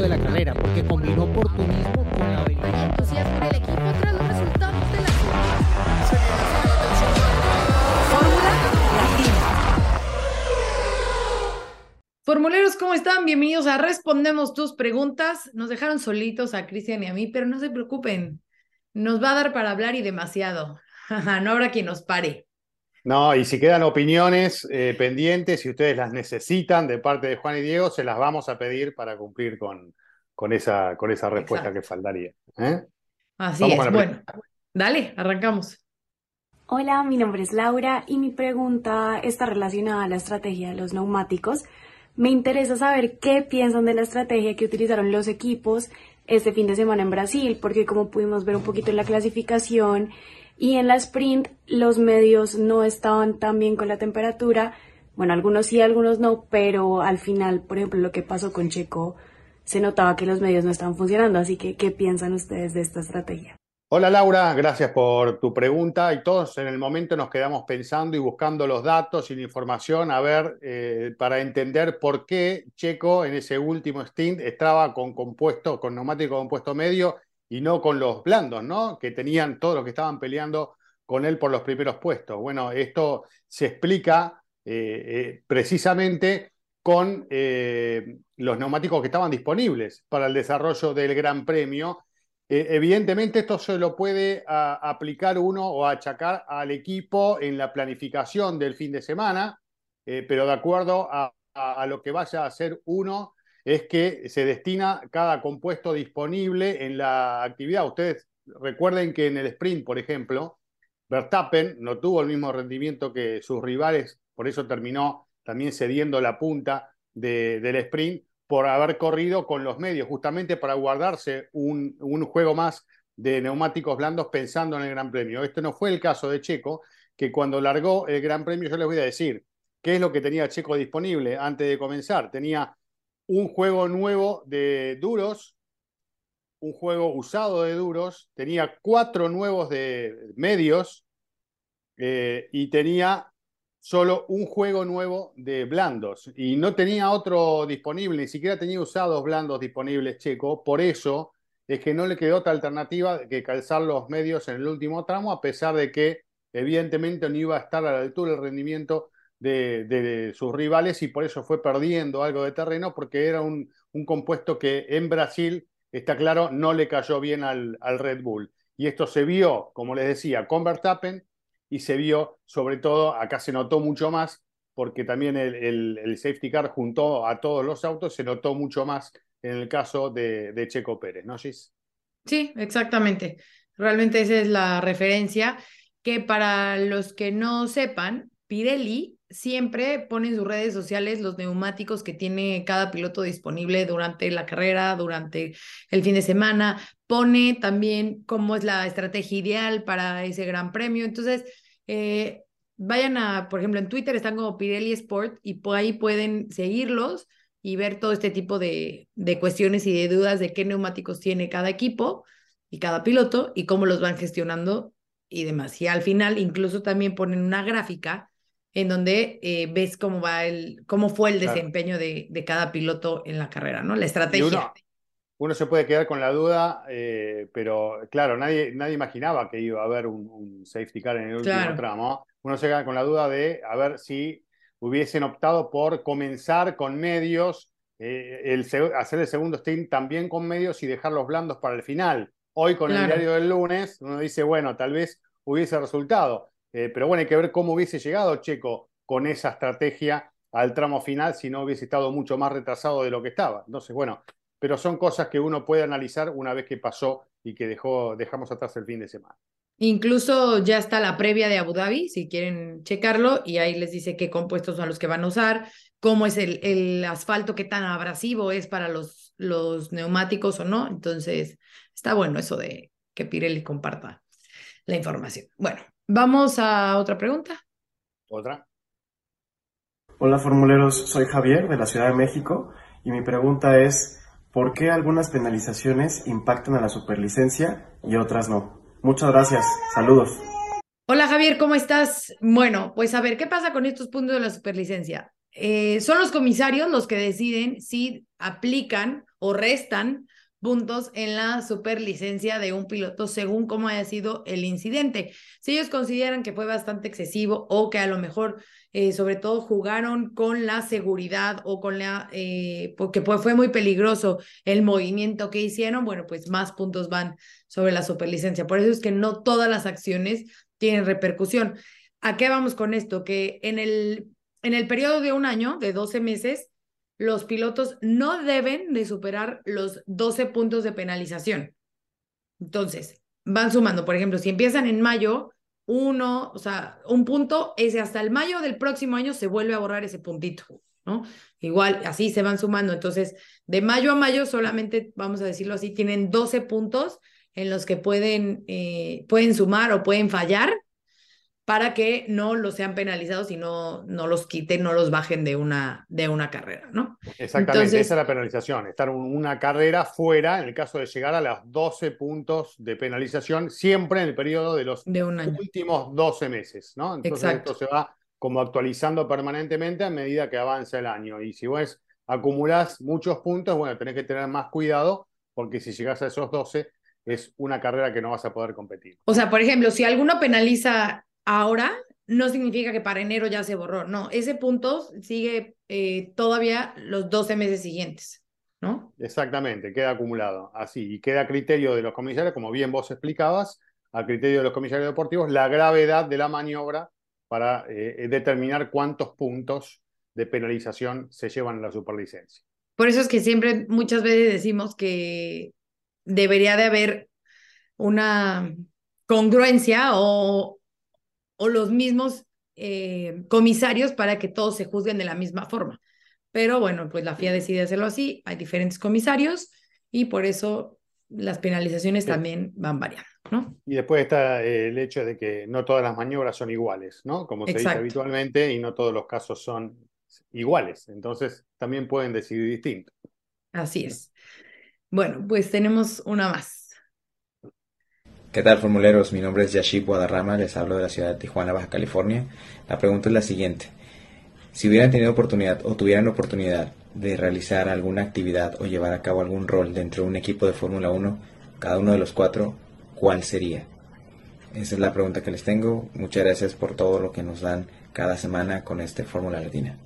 de la carrera, porque combinó oportunismo con la habilidad. Hay entusiasmo en el equipo tras los resultados de la Fórmula Latina. Formuleros, ¿cómo están? Bienvenidos a Respondemos tus preguntas. Nos dejaron solitos a Cristian y a mí, pero no se preocupen. Nos va a dar para hablar y demasiado. no habrá quien nos pare. No, y si quedan opiniones eh, pendientes, si ustedes las necesitan de parte de Juan y Diego, se las vamos a pedir para cumplir con, con, esa, con esa respuesta Exacto. que faltaría. ¿eh? Así Vamos es. Bueno, dale, arrancamos. Hola, mi nombre es Laura y mi pregunta está relacionada a la estrategia de los neumáticos. Me interesa saber qué piensan de la estrategia que utilizaron los equipos este fin de semana en Brasil, porque como pudimos ver un poquito en la clasificación y en la sprint, los medios no estaban tan bien con la temperatura. Bueno, algunos sí, algunos no, pero al final, por ejemplo, lo que pasó con Checo, se notaba que los medios no estaban funcionando. Así que, ¿qué piensan ustedes de esta estrategia? Hola Laura, gracias por tu pregunta. Y todos en el momento nos quedamos pensando y buscando los datos y la información a ver eh, para entender por qué Checo en ese último stint estaba con compuesto, con neumático compuesto medio y no con los blandos, ¿no? Que tenían todos los que estaban peleando con él por los primeros puestos. Bueno, esto se explica eh, eh, precisamente con eh, los neumáticos que estaban disponibles para el desarrollo del Gran Premio. Evidentemente esto se lo puede aplicar uno o achacar al equipo en la planificación del fin de semana, pero de acuerdo a, a, lo que vaya a hacer uno, es que se destina cada compuesto disponible en la actividad. Ustedes recuerden que en el sprint, por ejemplo, Verstappen no tuvo el mismo rendimiento que sus rivales, por eso terminó también cediendo la punta de, del sprint por haber corrido con los medios, justamente para guardarse un, un, juego más de neumáticos blandos pensando en el Gran Premio. Este no fue el caso de Checo, que cuando largó el Gran Premio, yo les voy a decir qué es lo que tenía Checo disponible antes de comenzar. Tenía un juego nuevo de duros, un juego usado de duros, tenía cuatro nuevos de medios eh, y tenía solo un juego nuevo de blandos. Y no tenía otro disponible, ni siquiera tenía usados blandos disponibles Checo, por eso es que no le quedó otra alternativa que calzar los medios en el último tramo, a pesar de que evidentemente no iba a estar a la altura del rendimiento de, sus rivales y por eso fue perdiendo algo de terreno porque era un, un compuesto que en Brasil, está claro, no le cayó bien al, al Red Bull. Y esto se vio, como les decía, con Verstappen, y se vio, sobre todo, acá se notó mucho más, porque también el, el, el, safety car juntó a todos los autos, se notó mucho más en el caso de, de Checo Pérez, ¿no, Gis? Sí, exactamente. Realmente esa es la referencia que para los que no sepan, Pirelli siempre pone en sus redes sociales los neumáticos que tiene cada piloto disponible durante la carrera, durante el fin de semana, pone también cómo es la estrategia ideal para ese gran premio. Entonces, eh, vayan a, por ejemplo, en Twitter están como Pirelli Sport y por ahí pueden seguirlos y ver todo este tipo de, de cuestiones y de dudas de qué neumáticos tiene cada equipo y cada piloto y cómo los van gestionando y demás. Y al final incluso también ponen una gráfica en donde eh, ves cómo va el, cómo fue el desempeño claro. de, de, cada piloto en la carrera, ¿no? La estrategia. Uno, uno, se puede quedar con la duda, eh, pero claro, nadie, nadie imaginaba que iba a haber un, un safety car en el último claro. tramo. Uno se queda con la duda de a ver si hubiesen optado por comenzar con medios, eh, el, hacer el segundo stint también con medios y dejar los blandos para el final. Hoy con claro. el diario del lunes, uno dice, bueno, tal vez hubiese resultado. Eh, pero bueno, hay que ver cómo hubiese llegado Checo con esa estrategia al tramo final si no hubiese estado mucho más retrasado de lo que estaba. Entonces, bueno, pero son cosas que uno puede analizar una vez que pasó y que dejó, dejamos atrás el fin de semana. Incluso ya está la previa de Abu Dhabi, si quieren checarlo, y ahí les dice qué compuestos son los que van a usar, cómo es el, el asfalto, qué tan abrasivo es para los, los neumáticos o no. Entonces, está bueno eso de que Pirelli comparta la información. Bueno, Vamos a otra pregunta. Otra. Hola formuleros, soy Javier de la Ciudad de México y mi pregunta es, ¿por qué algunas penalizaciones impactan a la superlicencia y otras no? Muchas gracias, saludos. Hola Javier, ¿cómo estás? Bueno, pues a ver, ¿qué pasa con estos puntos de la superlicencia? Eh, son los comisarios los que deciden si aplican o restan puntos en la superlicencia de un piloto según cómo haya sido el incidente. Si ellos consideran que fue bastante excesivo o que a lo mejor, eh, sobre todo, jugaron con la seguridad o con la, eh, porque fue muy peligroso el movimiento que hicieron, bueno, pues más puntos van sobre la superlicencia. Por eso es que no todas las acciones tienen repercusión. ¿A qué vamos con esto? Que en el, en el periodo de un año, de 12 meses, los pilotos no deben de superar los 12 puntos de penalización. Entonces, van sumando, por ejemplo, si empiezan en mayo, uno, o sea, un punto, ese hasta el mayo del próximo año se vuelve a borrar ese puntito, ¿no? Igual, así se van sumando. Entonces, de mayo a mayo solamente, vamos a decirlo así, tienen 12 puntos en los que pueden, eh, pueden sumar o pueden fallar para que no los sean penalizados y no, no los quiten, no los bajen de una, de una carrera, ¿no? Exactamente, esa es la penalización, estar una carrera fuera en el caso de llegar a los 12 puntos de penalización, siempre en el periodo de los últimos 12 meses, ¿no? Entonces esto se va como actualizando permanentemente a medida que avanza el año. Y si vos acumulás muchos puntos, bueno, tenés que tener más cuidado, porque si llegas a esos 12, es una carrera que no vas a poder competir. O sea, por ejemplo, si alguno penaliza ahora no significa que para enero ya se borró, no, ese punto sigue eh, todavía los 12 meses siguientes, ¿no? Exactamente, queda acumulado, así, y queda a criterio de los comisarios, como bien vos explicabas, a criterio de los comisarios deportivos, la gravedad de la maniobra para eh, eh, determinar cuántos puntos de penalización se llevan en la superlicencia. Por eso es que siempre, muchas veces decimos que debería de haber una congruencia o o los mismos eh, comisarios para que todos se juzguen de la misma forma. Pero bueno, pues la FIA decide hacerlo así, hay diferentes comisarios y por eso las penalizaciones también van variando, ¿no? Y después está eh, el hecho de que no todas las maniobras son iguales, ¿no? Como se dice habitualmente, y no todos los casos son iguales. Entonces, también pueden decidir distinto. Así es. Bueno, pues tenemos una más. ¿Qué tal, formuleros? Mi nombre es Yashib Guadarrama, les hablo de la ciudad de Tijuana, Baja California. La pregunta es la siguiente. Si hubieran tenido oportunidad o tuvieran oportunidad de realizar alguna actividad o llevar a cabo algún rol dentro de un equipo de Fórmula 1, cada uno de los cuatro, ¿cuál sería? Esa es la pregunta que les tengo. Muchas gracias por todo lo que nos dan cada semana con este Fórmula Latina.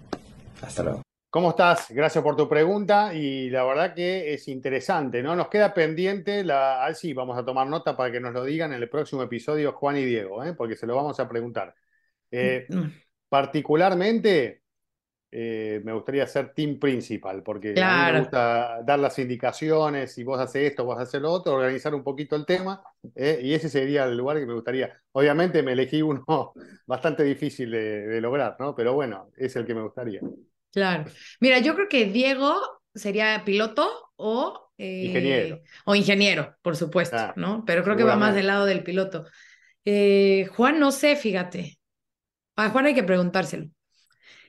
Hasta luego. ¿Cómo estás? Gracias por tu pregunta y la verdad que es interesante, ¿no? Nos queda pendiente, la, ah, sí, vamos a tomar nota para que nos lo digan en el próximo episodio Juan y Diego, ¿eh? porque se lo vamos a preguntar. Eh, mm, mm. particularmente, eh, me gustaría ser team principal, porque a mí me gusta dar las indicaciones, si vos haces esto, vos haces lo otro, organizar un poquito el tema, y ese sería el lugar que me gustaría. Obviamente me elegí uno bastante difícil de lograr, ¿no? Pero bueno, es el que me gustaría. Claro. Mira, yo creo que Diego sería piloto o ingeniero. Eh, o ingeniero, por supuesto, ah, ¿no? Pero creo que va más del lado del piloto. Eh, Juan, no sé, fíjate. A Juan hay que preguntárselo.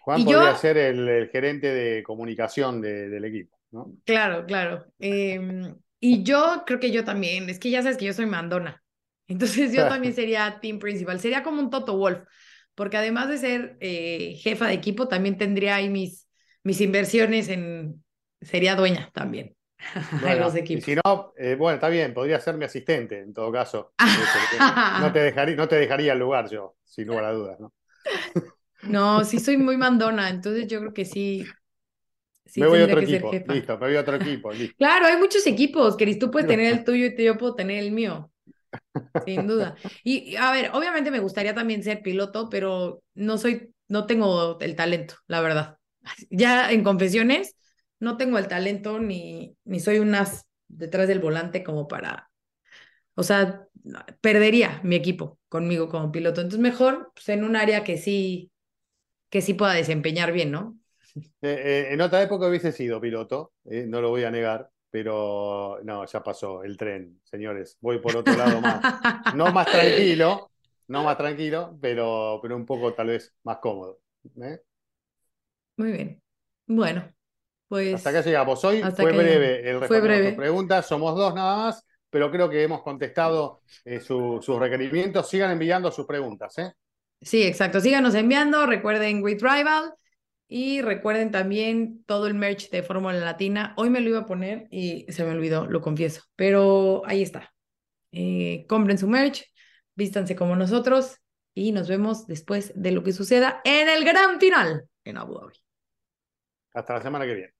Juan podría ser el, gerente de comunicación del equipo, ¿no? Claro, claro. Em, y yo creo que yo también, es que ya sabes que yo soy mandona. Entonces yo también sería team principal. Sería como un Toto Wolf porque además de ser eh, jefa de equipo, también tendría ahí mis, mis inversiones en, sería dueña también de los equipos. Y si no, eh, bueno, está bien, podría ser mi asistente en todo caso. no, te dejaría, no te dejaría el lugar yo, sin lugar a dudas, ¿no? no, sí soy muy mandona, entonces yo creo que sí. me voy a otro equipo, listo, me voy a otro equipo. Listo. Claro, hay muchos equipos, Cris, tú puedes tener el tuyo y yo puedo tener el mío. Sin duda. Y a ver, obviamente me gustaría también ser piloto, pero no soy, no tengo el talento, la verdad. Ya en confesiones, no tengo el talento ni, ni soy un as detrás del volante como para, o sea, perdería mi equipo conmigo como piloto. Entonces mejor pues, en un área que sí, que sí pueda desempeñar bien, ¿no? Eh, eh, en otra época hubiese sido piloto, eh, no lo voy a negar, pero no, ya pasó el tren, señores. Voy por otro lado más. No más tranquilo, no más tranquilo, pero, pero un poco tal vez más cómodo. ¿eh? Muy bien. Bueno, pues. Hasta acá llegamos. Hoy fue breve el fue breve. preguntas. Somos dos nada más, pero creo que hemos contestado eh, sus requerimientos. Sigan enviando sus preguntas. ¿eh? Sí, exacto. Síganos enviando. Recuerden With Rival. Y recuerden también todo el merch de Fórmula Latina. Hoy me lo iba a poner y se me olvidó, lo confieso. Pero ahí está. Eh, compren su merch, vístanse como nosotros y nos vemos después de lo que suceda en el gran final en Abu Dhabi. Hasta la semana que viene.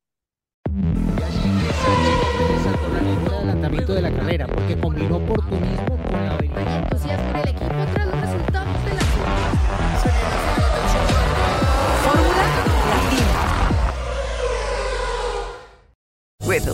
adelantamiento de la carrera porque combinó oportunismo